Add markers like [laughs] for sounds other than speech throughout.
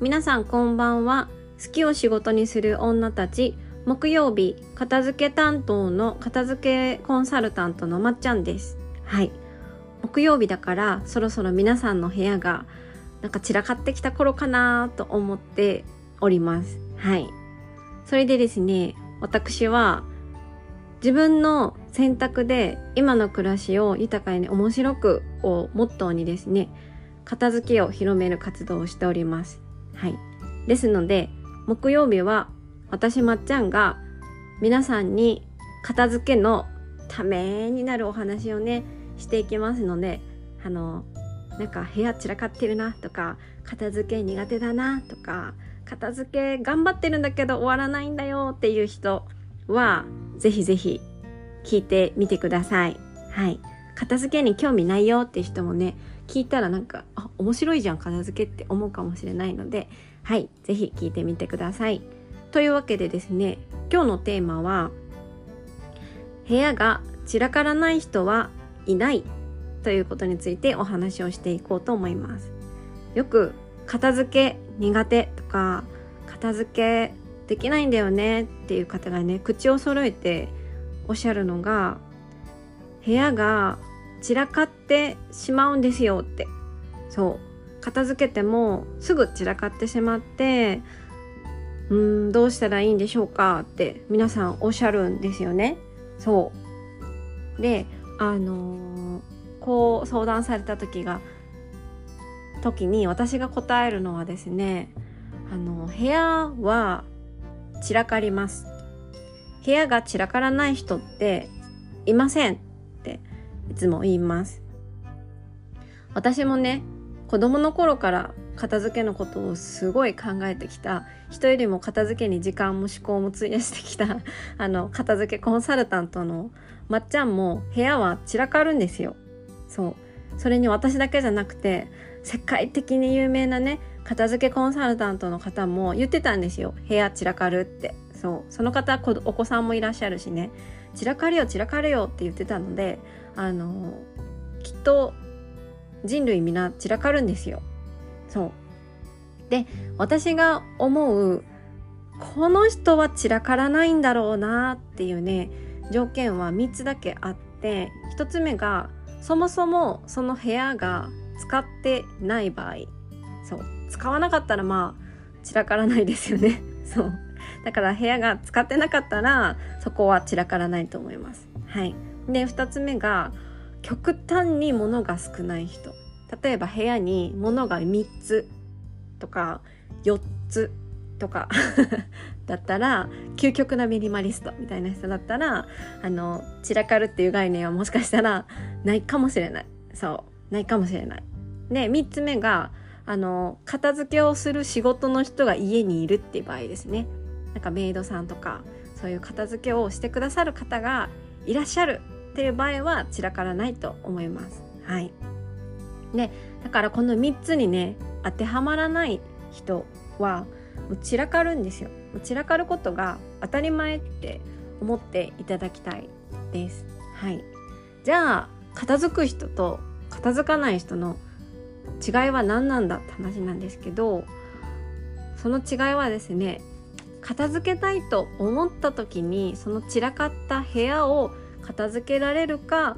皆さんこんばんは。好きを仕事にする女たち。木曜日片付け担当の片付けコンサルタントのまっちゃんです。はい。木曜日だからそろそろ皆さんの部屋がなんか散らかってきた頃かなと思っております。はい。それでですね私は自分の選択で今の暮らしを豊かに面白くをモットーにですね片付けを広める活動をしております。はいですので木曜日は私まっちゃんが皆さんに片付けのためになるお話をねしていきますのであのなんか部屋散らかってるなとか片付け苦手だなとか片付け頑張ってるんだけど終わらないんだよっていう人はぜひぜひ聞いてみてください。はい。片付けに興味ないよって人もね、聞いたらなんか、あ、面白いじゃん、片付けって思うかもしれないので、はい。ぜひ聞いてみてください。というわけでですね、今日のテーマは、部屋が散らからない人はいないということについてお話をしていこうと思います。よく片付け苦手とか片付けできないんだよねっていう方がね口を揃えておっしゃるのが部屋が散らかってしまうんですよって。そう。片付けてもすぐ散らかってしまってうーんどうしたらいいんでしょうかって皆さんおっしゃるんですよね。そう。であのー、こう相談された時が時に私が答えるのはですねあの部屋は散らかります。部屋が散らからない人っていません。いつも言います。私もね子供の頃から片付けのことをすごい考えてきた。人よりも片付けに時間も思考も費やしてきた。[laughs] あの片付けコンサルタントのまっちゃんも部屋は散らかるんですよ。そう。それに私だけじゃなくて世界的に有名なね片付けコンサルタントの方も言ってたんですよ。部屋散らかるって。そう。その方お子さんもいらっしゃるしね。散らかるよ散らかるよって言ってたのであのきっと人類皆散らかるんですよ。そう。で私が思うこの人は散らからないんだろうなっていうね条件は3つだけあって1つ目がそもそもその部屋が使ってない場合。そう。使わなかったらまあ散らからないですよね。[laughs] そう。だから部屋が使ってなかったらそこは散らからないと思います。はい。で2つ目が極端に物が少ない人。例えば部屋に物が3つとか4つとか [laughs] だったら究極なミニマリストみたいな人だったらあの散らかるっていう概念はもしかしたらないかもしれない。そうないかもしれない。で3つ目があの片付けをする仕事の人が家にいるっていう場合ですね。なんかメイドさんとかそういう片付けをしてくださる方がいらっしゃるっていう場合は散らからないと思います。はい。でだからこの3つにね当てはまらない人はもう散らかるんですよ。散らかることが当たり前って思っていただきたいです。はい。じゃあ片付く人と片付かない人の違いは何なんだって話なんですけどその違いはですね片付けたいと思った時にその散らかった部屋を片付けられるか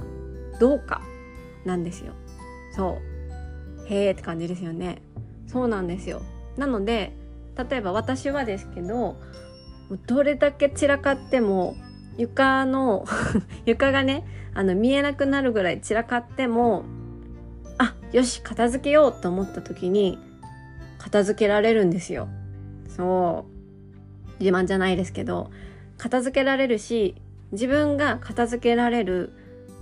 どうかなんですよ。そう。へえって感じですよね。そうなんですよ。なので例えば私はですけどどれだけ散らかっても床の [laughs] 床がねあの見えなくなるぐらい散らかってもあよし片付けようと思った時に片付けられるんですよ。そう。自慢じゃないですけど片付けられるし自分が片付けられる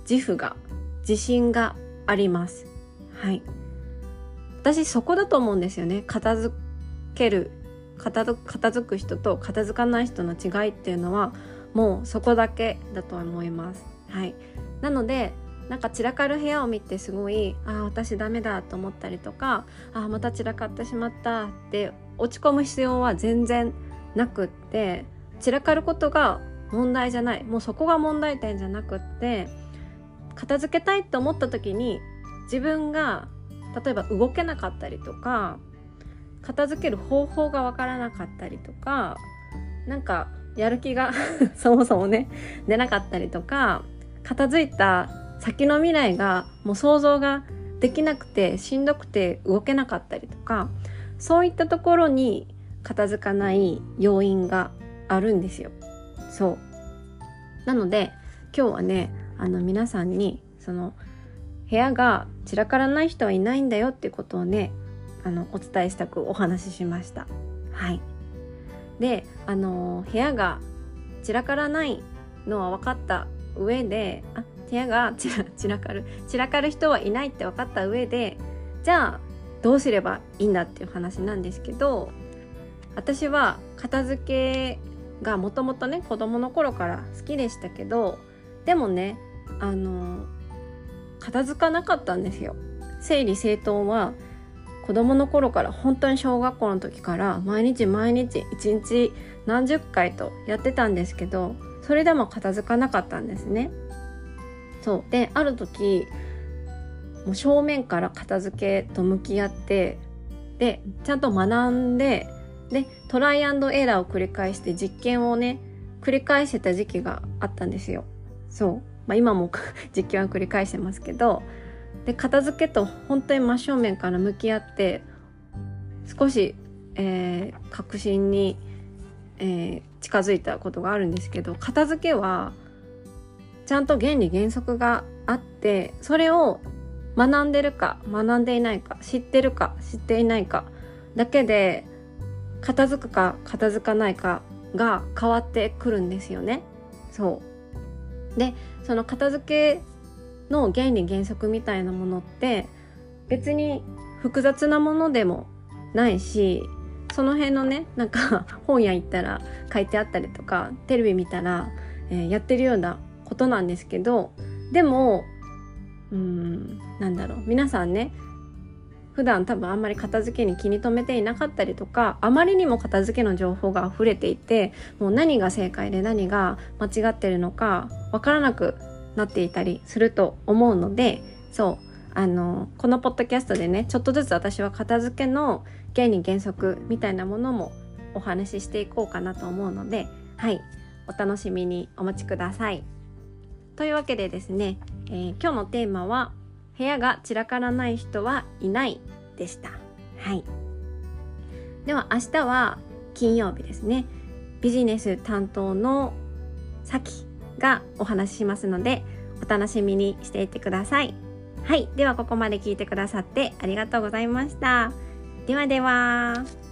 自負が自信があります。はい。私そこだと思うんですよね。片付ける片付く人と片付かない人の違いっていうのはもうそこだけだと思います。はい。なのでなんか散らかる部屋を見てすごいああ私ダメだと思ったりとかああまた散らかってしまったって落ち込む必要は全然なくって散らかることが問題じゃないもうそこが問題点じゃなくって片付けたいと思った時に自分が例えば動けなかったりとか片付ける方法がわからなかったりとかなんかやる気が [laughs] そもそもね出なかったりとか片付いた先の未来がもう想像ができなくてしんどくて動けなかったりとかそういったところに片付かない要因があるんですよ。そうなので今日はねあの皆さんにその部屋が散らからない人はいないんだよっていうことをねあのお伝えしたくお話ししました。はいであの部屋が散らからないのは分かった上であ部屋が散らかる散らかる人はいないって分かった上でじゃあどうすればいいんだっていう話なんですけど私は片付けがもともとね子供の頃から好きでしたけどでもねあの片付かなかったんですよ。整理整頓は子供の頃から本当に小学校の時から毎日毎日一日何十回とやってたんですけどそれでも片付かなかったんですね。そうである時もう正面から片付けと向き合ってでちゃんと学んででトライアンドエラーを繰り返して実験をね繰り返してた時期があったんですよ。そう、まあ、今も [laughs] 実験は繰り返してますけどで片付けと本当に真正面から向き合って少し、えー、確信に、えー、近づいたことがあるんですけど片付けはちゃんと原理原則があってそれを学んでるか学んでいないか知ってるか知っていないかだけで片付くか片付かないかが変わってくるんですよね。そうでその片付けの原理原則みたいなものって別に複雑なものでもないしその辺のねなんか [laughs] 本屋行ったら書いてあったりとかテレビ見たら、えー、やってるようなことなんですけどでもうんなんだろう皆さんね普段多分あんまり片付けに気に留めていなかったりとかあまりにも片付けの情報が溢れていてもう何が正解で何が間違ってるのかわからなくなっていたりすると思うのでそうあのこのポッドキャストでねちょっとずつ私は片付けの原理原則みたいなものもお話ししていこうかなと思うのではいお楽しみにお待ちください。というわけでですね、えー、今日のテーマは部屋が散らからない人はいないでした。はい。では明日は金曜日ですね。ビジネス担当のさきがお話ししますのでお楽しみにしていてください。はい。ではここまで聞いてくださってありがとうございました。ではでは。